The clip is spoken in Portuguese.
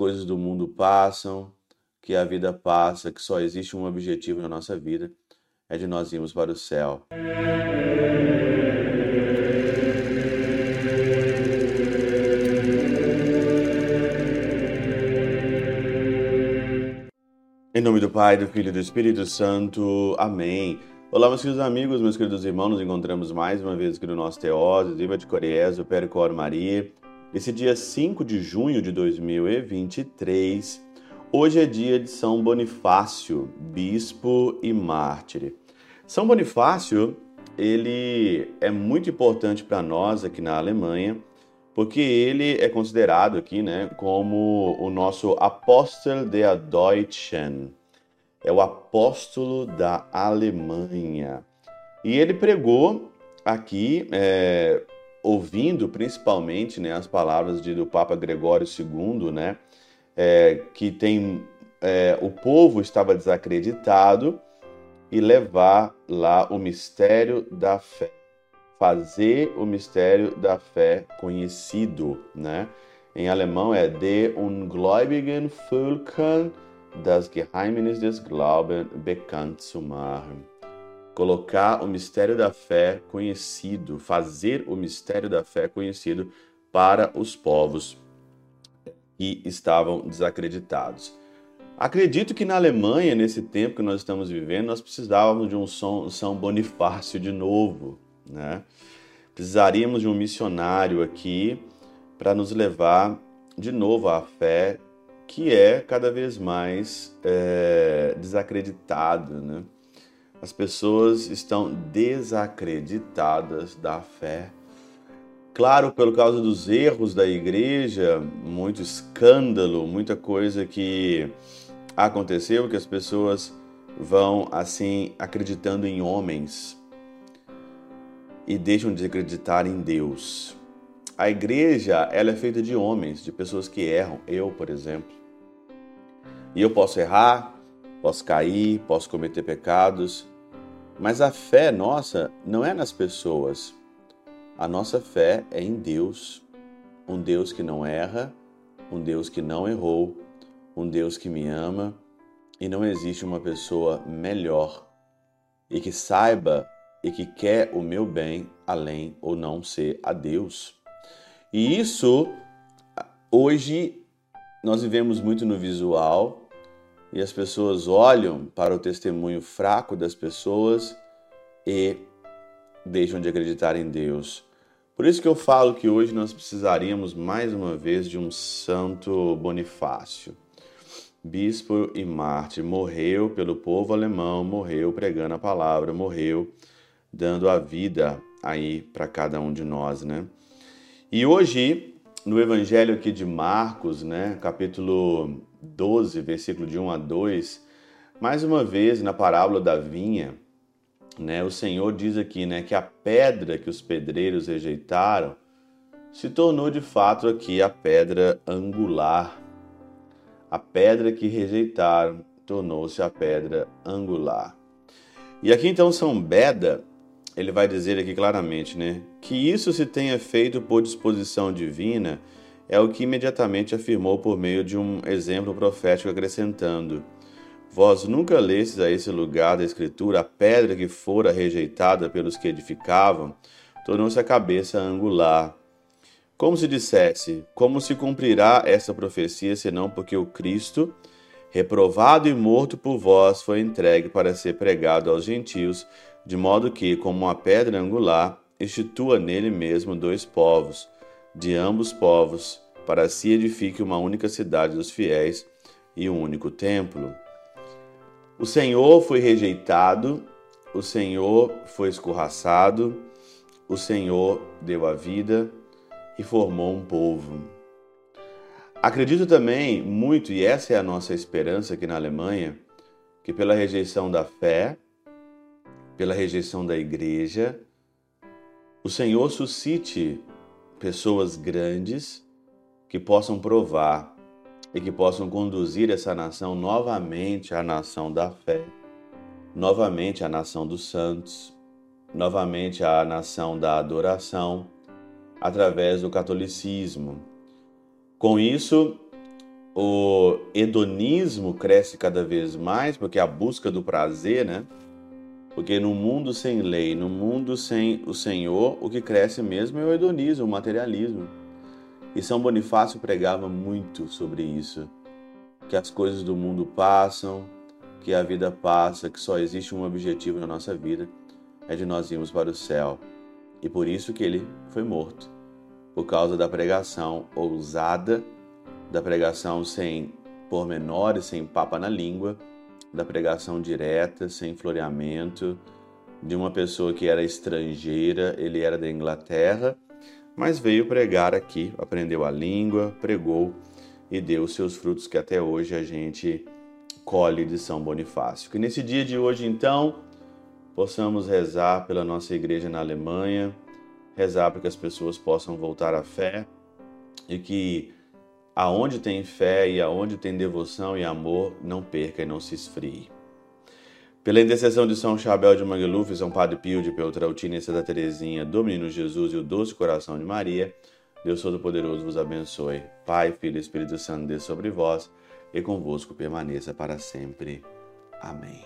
coisas do mundo passam, que a vida passa, que só existe um objetivo na nossa vida, é de nós irmos para o céu. Em nome do Pai, do Filho e do Espírito Santo. Amém. Olá, meus queridos amigos, meus queridos irmãos, nos encontramos mais uma vez aqui no nosso Teose, Viva de Coriés, o Percor Maria. Esse dia 5 de junho de 2023, hoje é dia de São Bonifácio, bispo e mártir. São Bonifácio, ele é muito importante para nós aqui na Alemanha, porque ele é considerado aqui, né, como o nosso Apostel der Deutschen, é o apóstolo da Alemanha. E ele pregou aqui, é, ouvindo principalmente né, as palavras de, do Papa Gregório II, né, é, que tem é, o povo estava desacreditado e levar lá o mistério da fé, fazer o mistério da fé conhecido, né? Em alemão é De ungläubigen Völkern das Geheimnis des Glaubens bekannt zu machen. Colocar o mistério da fé conhecido, fazer o mistério da fé conhecido para os povos que estavam desacreditados. Acredito que na Alemanha, nesse tempo que nós estamos vivendo, nós precisávamos de um São Bonifácio de novo, né? Precisaríamos de um missionário aqui para nos levar de novo à fé que é cada vez mais é, desacreditado. Né? As pessoas estão desacreditadas da fé. Claro, pelo causa dos erros da igreja, muito escândalo, muita coisa que aconteceu, que as pessoas vão assim acreditando em homens e deixam de acreditar em Deus. A igreja, ela é feita de homens, de pessoas que erram. Eu, por exemplo. E eu posso errar, posso cair, posso cometer pecados, mas a fé nossa não é nas pessoas. A nossa fé é em Deus, um Deus que não erra, um Deus que não errou, um Deus que me ama e não existe uma pessoa melhor e que saiba e que quer o meu bem além ou não ser a Deus. E isso hoje nós vivemos muito no visual e as pessoas olham para o testemunho fraco das pessoas e deixam de acreditar em Deus. Por isso que eu falo que hoje nós precisaríamos mais uma vez de um santo Bonifácio. Bispo e Marte morreu pelo povo alemão, morreu pregando a palavra, morreu dando a vida aí para cada um de nós, né? E hoje no Evangelho aqui de Marcos, né, capítulo 12, versículo de 1 a 2, mais uma vez na parábola da vinha, né, o Senhor diz aqui, né, que a pedra que os pedreiros rejeitaram se tornou de fato aqui a pedra angular. A pedra que rejeitaram tornou-se a pedra angular. E aqui então São Beda ele vai dizer aqui claramente, né, que isso se tenha feito por disposição divina é o que imediatamente afirmou por meio de um exemplo profético acrescentando: Vós nunca lestes a esse lugar da Escritura a pedra que fora rejeitada pelos que edificavam, tornou-se a cabeça angular. Como se dissesse: Como se cumprirá essa profecia, senão porque o Cristo, reprovado e morto por vós, foi entregue para ser pregado aos gentios de modo que, como uma pedra angular, institua nele mesmo dois povos, de ambos povos, para si edifique uma única cidade dos fiéis e um único templo. O Senhor foi rejeitado, o Senhor foi escorraçado, o Senhor deu a vida e formou um povo. Acredito também muito, e essa é a nossa esperança aqui na Alemanha, que pela rejeição da fé, pela rejeição da igreja, o Senhor suscite pessoas grandes que possam provar e que possam conduzir essa nação novamente à nação da fé, novamente à nação dos santos, novamente à nação da adoração, através do catolicismo. Com isso, o hedonismo cresce cada vez mais, porque a busca do prazer, né? Porque no mundo sem lei, no mundo sem o Senhor, o que cresce mesmo é o hedonismo, o materialismo. E São Bonifácio pregava muito sobre isso, que as coisas do mundo passam, que a vida passa, que só existe um objetivo na nossa vida, é de nós irmos para o céu. E por isso que ele foi morto, por causa da pregação ousada, da pregação sem pormenores, sem papa na língua, da pregação direta, sem floreamento, de uma pessoa que era estrangeira, ele era da Inglaterra, mas veio pregar aqui, aprendeu a língua, pregou e deu seus frutos que até hoje a gente colhe de São Bonifácio. Que nesse dia de hoje, então, possamos rezar pela nossa igreja na Alemanha, rezar para que as pessoas possam voltar à fé e que aonde tem fé e aonde tem devoção e amor, não perca e não se esfrie. Pela intercessão de São Chabel de Mangluf, São Padre Pio de Peltrautina e Santa Teresinha, do Menino Jesus e o Doce Coração de Maria, Deus Todo-Poderoso vos abençoe. Pai, Filho e Espírito Santo, dê sobre vós e convosco permaneça para sempre. Amém.